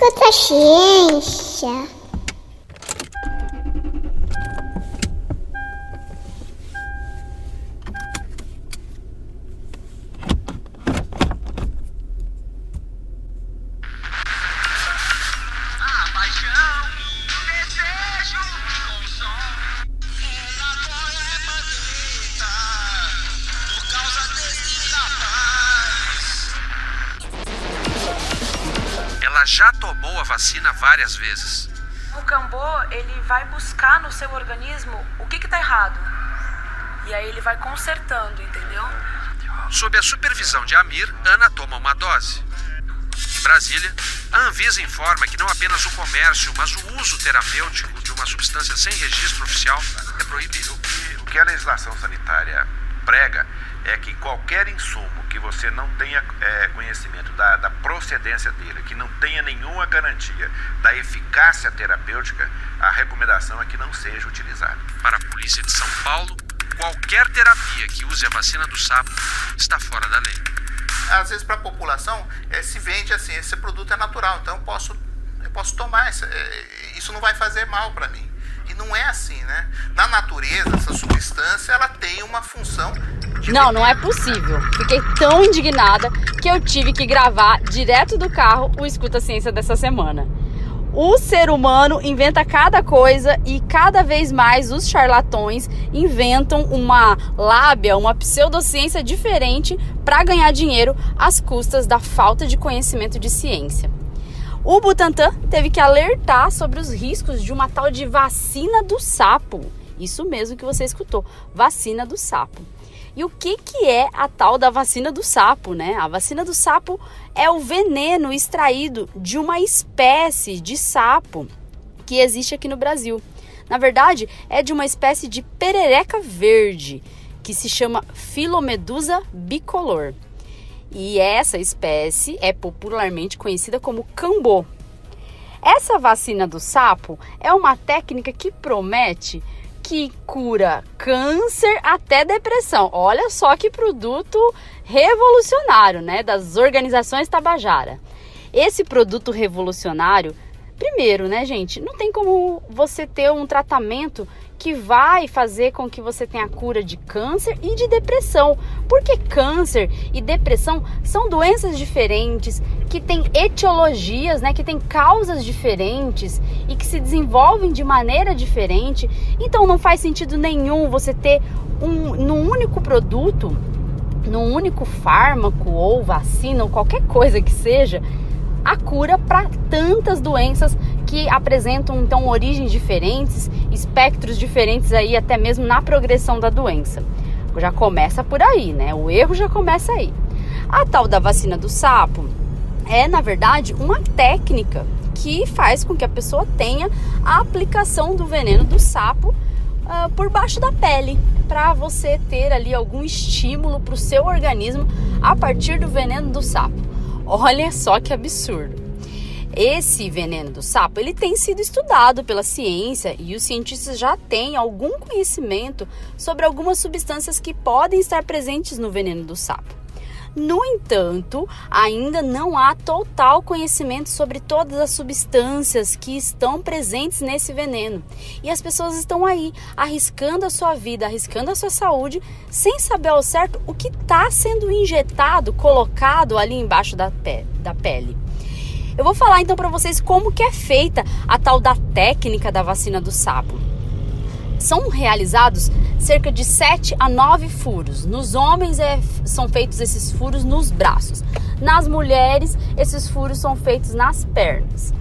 Escuta a ciência. Já tomou a vacina várias vezes. O cambô, ele vai buscar no seu organismo o que está errado. E aí ele vai consertando, entendeu? Sob a supervisão de Amir, Ana toma uma dose. Em Brasília, a Anvisa informa que não apenas o comércio, mas o uso terapêutico de uma substância sem registro oficial é proibido. O que, o que a legislação sanitária prega é que qualquer insumo que você não tenha é, conhecimento da, da, procedência dele, que não tenha nenhuma garantia da eficácia terapêutica, a recomendação é que não seja utilizado. Para a Polícia de São Paulo, qualquer terapia que use a vacina do sapo está fora da lei. Às vezes, para a população, é, se vende assim: esse produto é natural, então eu posso, eu posso tomar, isso, é, isso não vai fazer mal para mim. E não é assim, né? Na natureza, essa substância ela tem uma função. Não, não é possível. Fiquei tão indignada que eu tive que gravar direto do carro o Escuta Ciência dessa semana. O ser humano inventa cada coisa e cada vez mais os charlatões inventam uma lábia, uma pseudociência diferente para ganhar dinheiro às custas da falta de conhecimento de ciência. O Butantan teve que alertar sobre os riscos de uma tal de vacina do sapo. Isso mesmo que você escutou, vacina do sapo. E o que, que é a tal da vacina do sapo, né? A vacina do sapo é o veneno extraído de uma espécie de sapo que existe aqui no Brasil. Na verdade, é de uma espécie de perereca verde que se chama Filomedusa bicolor e essa espécie é popularmente conhecida como cambô. Essa vacina do sapo é uma técnica que promete que cura câncer até depressão. Olha só que produto revolucionário, né, das organizações Tabajara. Esse produto revolucionário, primeiro, né, gente, não tem como você ter um tratamento que vai fazer com que você tenha cura de câncer e de depressão. Porque câncer e depressão são doenças diferentes, que têm etiologias, né, que têm causas diferentes e que se desenvolvem de maneira diferente. Então não faz sentido nenhum você ter um num único produto, num único fármaco ou vacina ou qualquer coisa que seja, a cura para tantas doenças que apresentam então origens diferentes, espectros diferentes aí até mesmo na progressão da doença. Já começa por aí, né? O erro já começa aí. A tal da vacina do sapo é, na verdade, uma técnica que faz com que a pessoa tenha a aplicação do veneno do sapo uh, por baixo da pele, para você ter ali algum estímulo para o seu organismo a partir do veneno do sapo. Olha só que absurdo. Esse veneno do sapo, ele tem sido estudado pela ciência e os cientistas já têm algum conhecimento sobre algumas substâncias que podem estar presentes no veneno do sapo. No entanto, ainda não há total conhecimento sobre todas as substâncias que estão presentes nesse veneno. E as pessoas estão aí arriscando a sua vida, arriscando a sua saúde, sem saber ao certo o que está sendo injetado, colocado ali embaixo da, pe da pele. Eu vou falar então para vocês como que é feita a tal da técnica da vacina do sapo. São realizados cerca de 7 a 9 furos. Nos homens é, são feitos esses furos nos braços. Nas mulheres, esses furos são feitos nas pernas.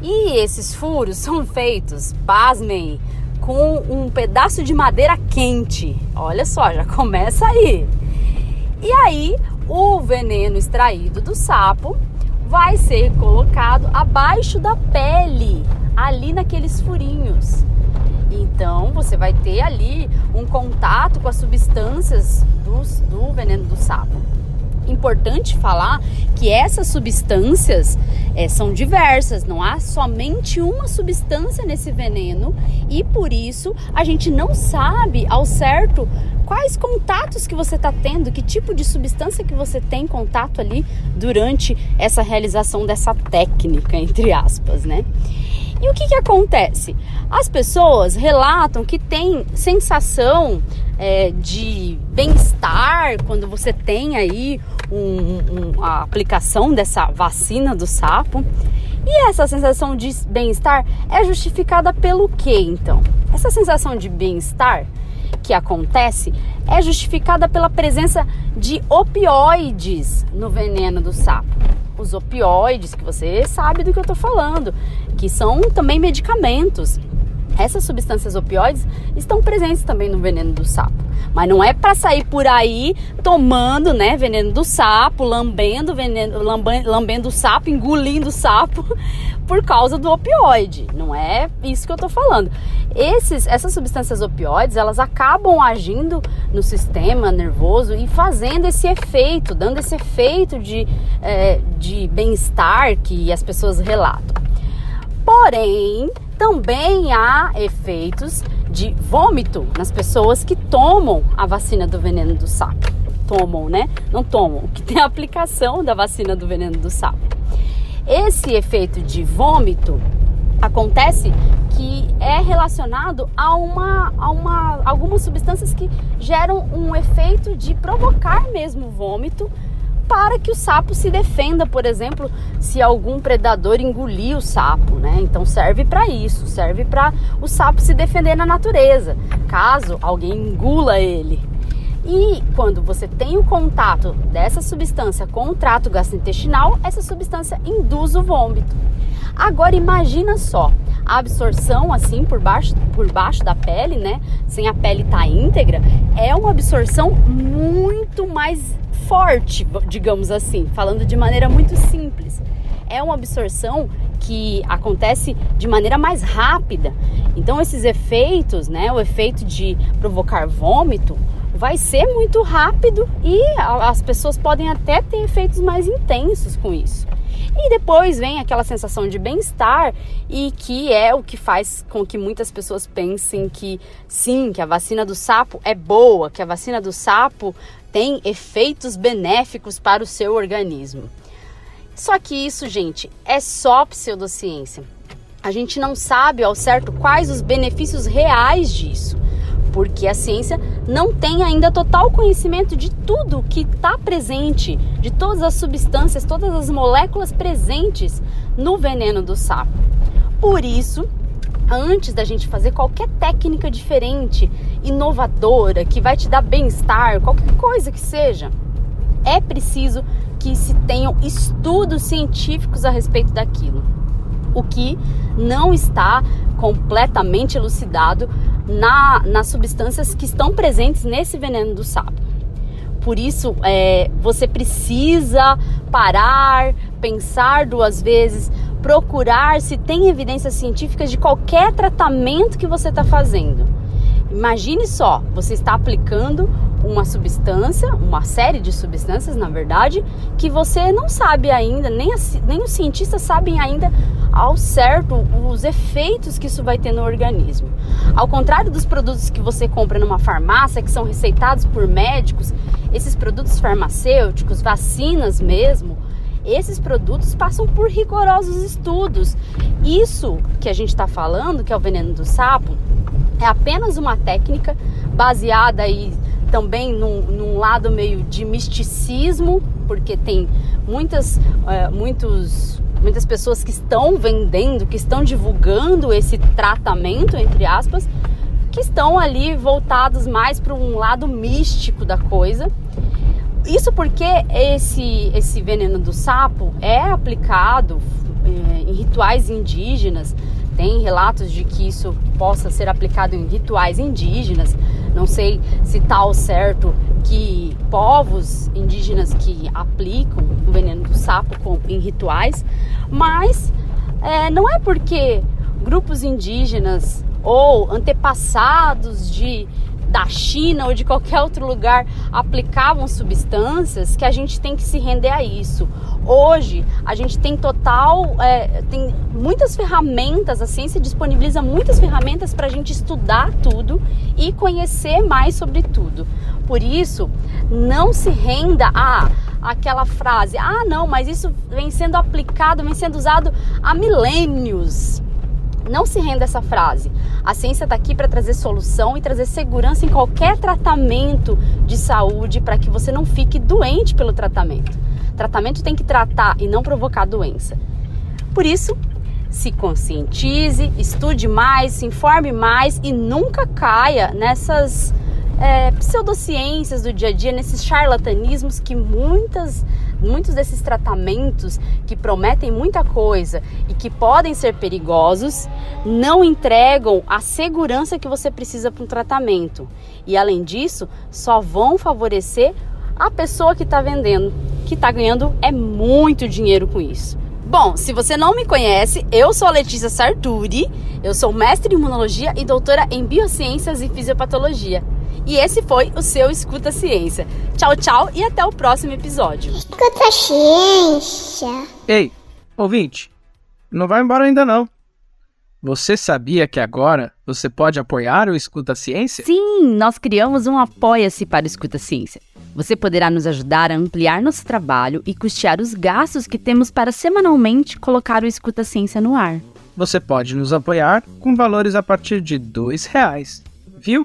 E esses furos são feitos, pasmem, com um pedaço de madeira quente. Olha só, já começa aí. E aí, o veneno extraído do sapo vai ser colocado abaixo da pele, ali naqueles furinhos. Então você vai ter ali um contato com as substâncias dos, do veneno do sapo. Importante falar que essas substâncias é, são diversas, não há somente uma substância nesse veneno e por isso a gente não sabe ao certo quais contatos que você está tendo, que tipo de substância que você tem contato ali durante essa realização dessa técnica, entre aspas, né? E o que, que acontece? As pessoas relatam que tem sensação é, de bem-estar quando você tem aí um, um, a aplicação dessa vacina do sapo. E essa sensação de bem-estar é justificada pelo que então? Essa sensação de bem-estar que acontece é justificada pela presença de opioides no veneno do sapo. Os opioides, que você sabe do que eu estou falando, que são também medicamentos. Essas substâncias opioides estão presentes também no veneno do sapo. Mas não é para sair por aí tomando, né, veneno do sapo, lambendo veneno, lambendo, lambendo o sapo, engolindo o sapo por causa do opioide. Não é isso que eu tô falando. Esses, essas substâncias opioides, elas acabam agindo no sistema nervoso e fazendo esse efeito, dando esse efeito de, é, de bem-estar que as pessoas relatam. Porém, também há efeitos de vômito nas pessoas que tomam a vacina do veneno do sapo. Tomam, né? Não tomam, que tem a aplicação da vacina do veneno do sapo. Esse efeito de vômito acontece que é relacionado a uma, a uma algumas substâncias que geram um efeito de provocar mesmo vômito para que o sapo se defenda, por exemplo, se algum predador engolir o sapo, né? Então serve para isso, serve para o sapo se defender na natureza, caso alguém engula ele. E quando você tem o contato dessa substância com o trato gastrointestinal, essa substância induz o vômito. Agora imagina só, a absorção assim por baixo, por baixo da pele, né? Sem a pele estar tá íntegra, é uma absorção muito mais forte, digamos assim, falando de maneira muito simples. É uma absorção que acontece de maneira mais rápida. Então esses efeitos, né, o efeito de provocar vômito, vai ser muito rápido e as pessoas podem até ter efeitos mais intensos com isso. E depois vem aquela sensação de bem-estar e que é o que faz com que muitas pessoas pensem que sim, que a vacina do sapo é boa, que a vacina do sapo tem efeitos benéficos para o seu organismo. Só que isso, gente, é só pseudociência. A gente não sabe ao certo quais os benefícios reais disso, porque a ciência não tem ainda total conhecimento de tudo que está presente, de todas as substâncias, todas as moléculas presentes no veneno do sapo. Por isso, antes da gente fazer qualquer técnica diferente, inovadora, que vai te dar bem-estar, qualquer coisa que seja, é preciso que se tenham estudos científicos a respeito daquilo. O que não está completamente elucidado na, nas substâncias que estão presentes nesse veneno do sapo. Por isso, é, você precisa parar, pensar duas vezes, procurar se tem evidências científicas de qualquer tratamento que você está fazendo. Imagine só, você está aplicando uma substância, uma série de substâncias, na verdade, que você não sabe ainda, nem, a, nem os cientistas sabem ainda ao certo os efeitos que isso vai ter no organismo. Ao contrário dos produtos que você compra numa farmácia, que são receitados por médicos, esses produtos farmacêuticos, vacinas mesmo, esses produtos passam por rigorosos estudos. Isso que a gente está falando, que é o veneno do sapo, é apenas uma técnica baseada aí também num, num lado meio de misticismo, porque tem muitas, é, muitos, muitas pessoas que estão vendendo, que estão divulgando esse tratamento, entre aspas, que estão ali voltados mais para um lado místico da coisa isso porque esse, esse veneno do sapo é aplicado é, em rituais indígenas. Tem relatos de que isso possa ser aplicado em rituais indígenas. Não sei se está certo que povos indígenas que aplicam o veneno do sapo com, em rituais, mas é, não é porque grupos indígenas ou antepassados de da China ou de qualquer outro lugar aplicavam substâncias que a gente tem que se render a isso. Hoje a gente tem total, é, tem muitas ferramentas, a ciência disponibiliza muitas ferramentas para a gente estudar tudo e conhecer mais sobre tudo. Por isso, não se renda a aquela frase: ah, não, mas isso vem sendo aplicado, vem sendo usado há milênios. Não se renda essa frase. A ciência está aqui para trazer solução e trazer segurança em qualquer tratamento de saúde para que você não fique doente pelo tratamento. Tratamento tem que tratar e não provocar doença. Por isso, se conscientize, estude mais, se informe mais e nunca caia nessas é, pseudociências do dia a dia, nesses charlatanismos que muitas muitos desses tratamentos que prometem muita coisa e que podem ser perigosos não entregam a segurança que você precisa para um tratamento. E além disso, só vão favorecer a pessoa que está vendendo, que está ganhando é muito dinheiro com isso. Bom, se você não me conhece, eu sou a Letícia Sarturi, eu sou mestre em imunologia e doutora em biociências e fisiopatologia. E esse foi o seu Escuta Ciência. Tchau, tchau e até o próximo episódio. Escuta ciência. Ei, ouvinte, não vai embora ainda não. Você sabia que agora você pode apoiar o Escuta Ciência? Sim, nós criamos um Apoia-se para o Escuta Ciência. Você poderá nos ajudar a ampliar nosso trabalho e custear os gastos que temos para semanalmente colocar o Escuta Ciência no ar. Você pode nos apoiar com valores a partir de dois reais. Viu?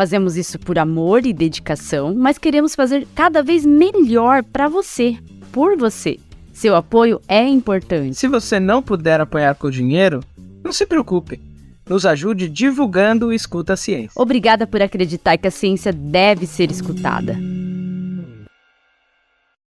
Fazemos isso por amor e dedicação, mas queremos fazer cada vez melhor para você, por você. Seu apoio é importante. Se você não puder apoiar com dinheiro, não se preocupe. Nos ajude divulgando o Escuta a Ciência. Obrigada por acreditar que a ciência deve ser escutada.